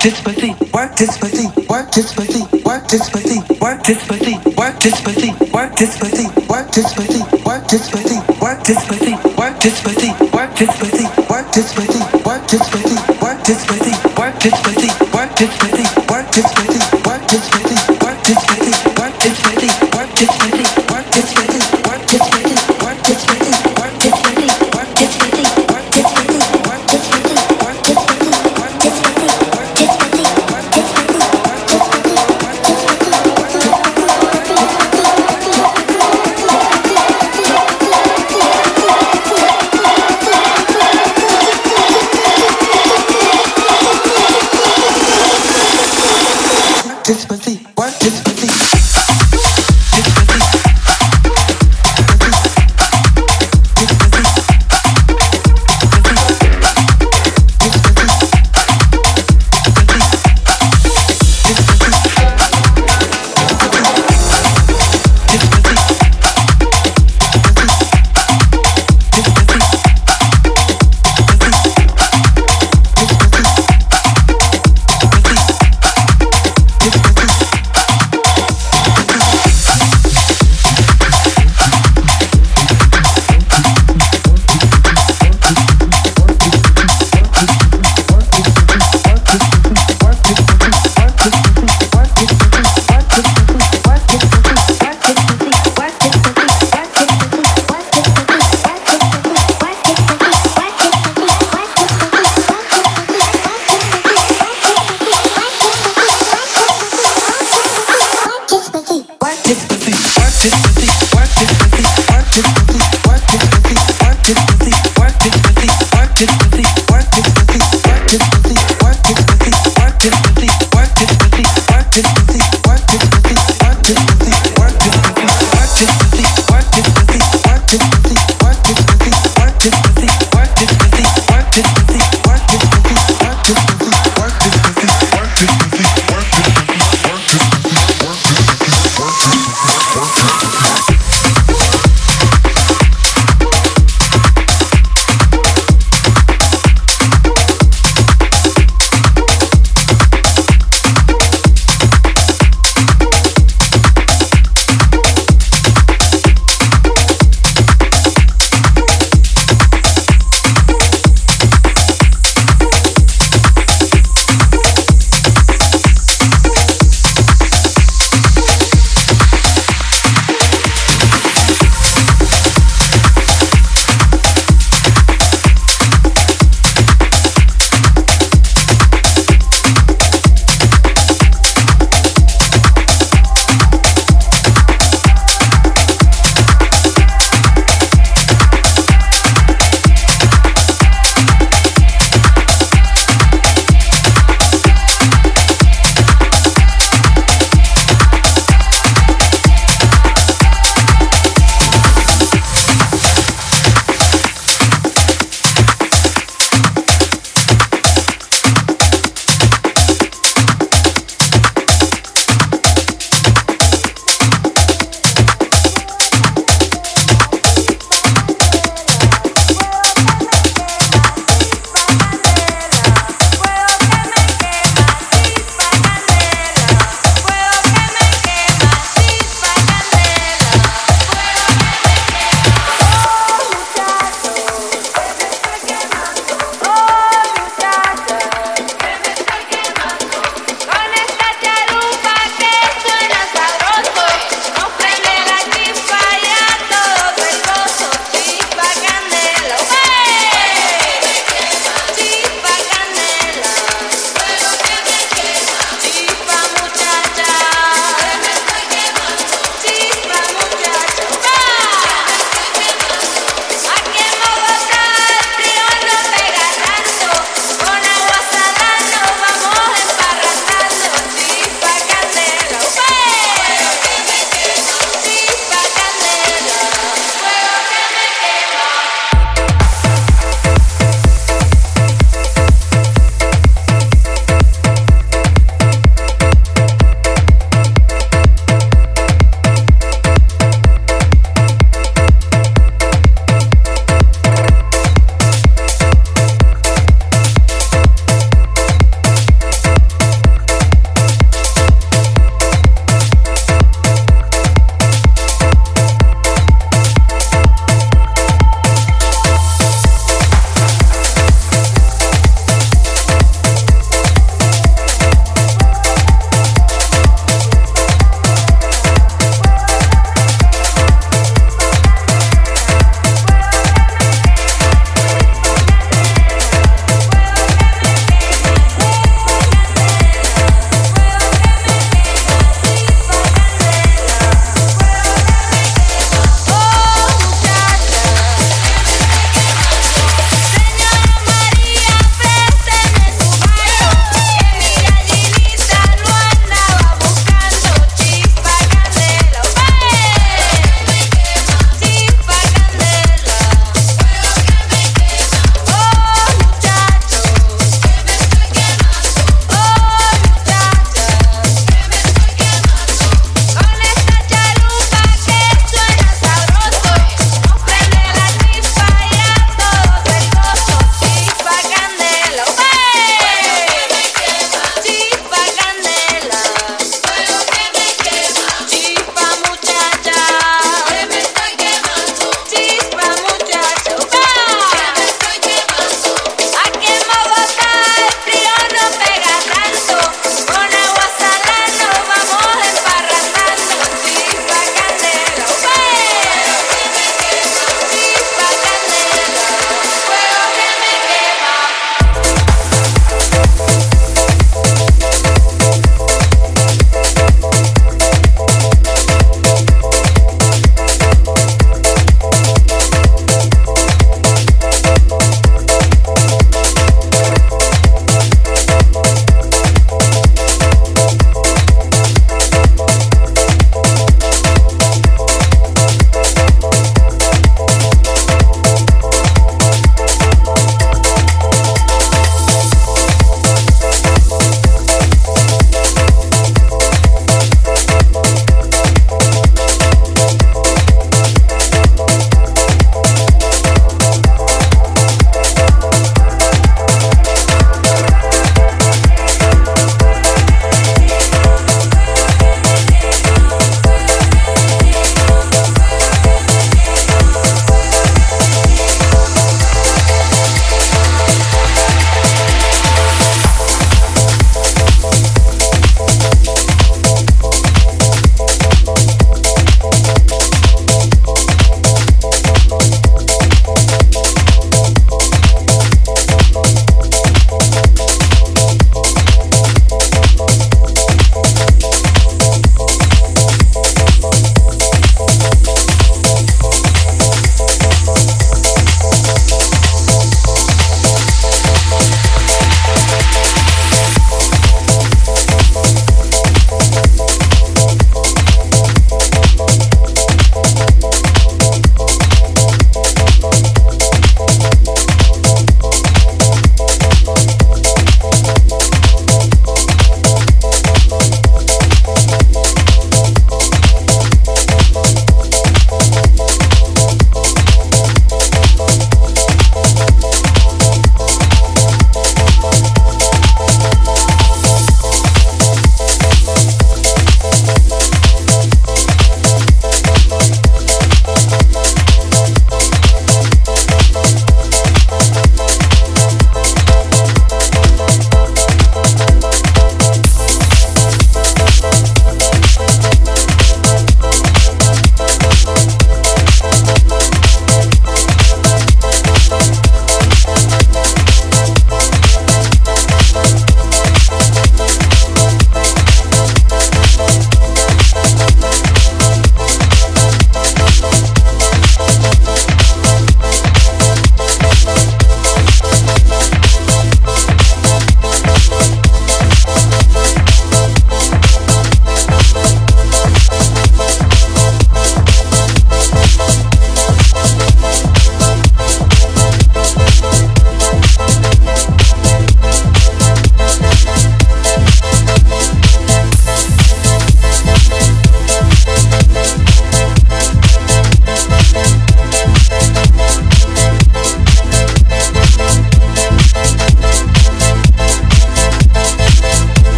this pussy, work this pussy, work this pussy,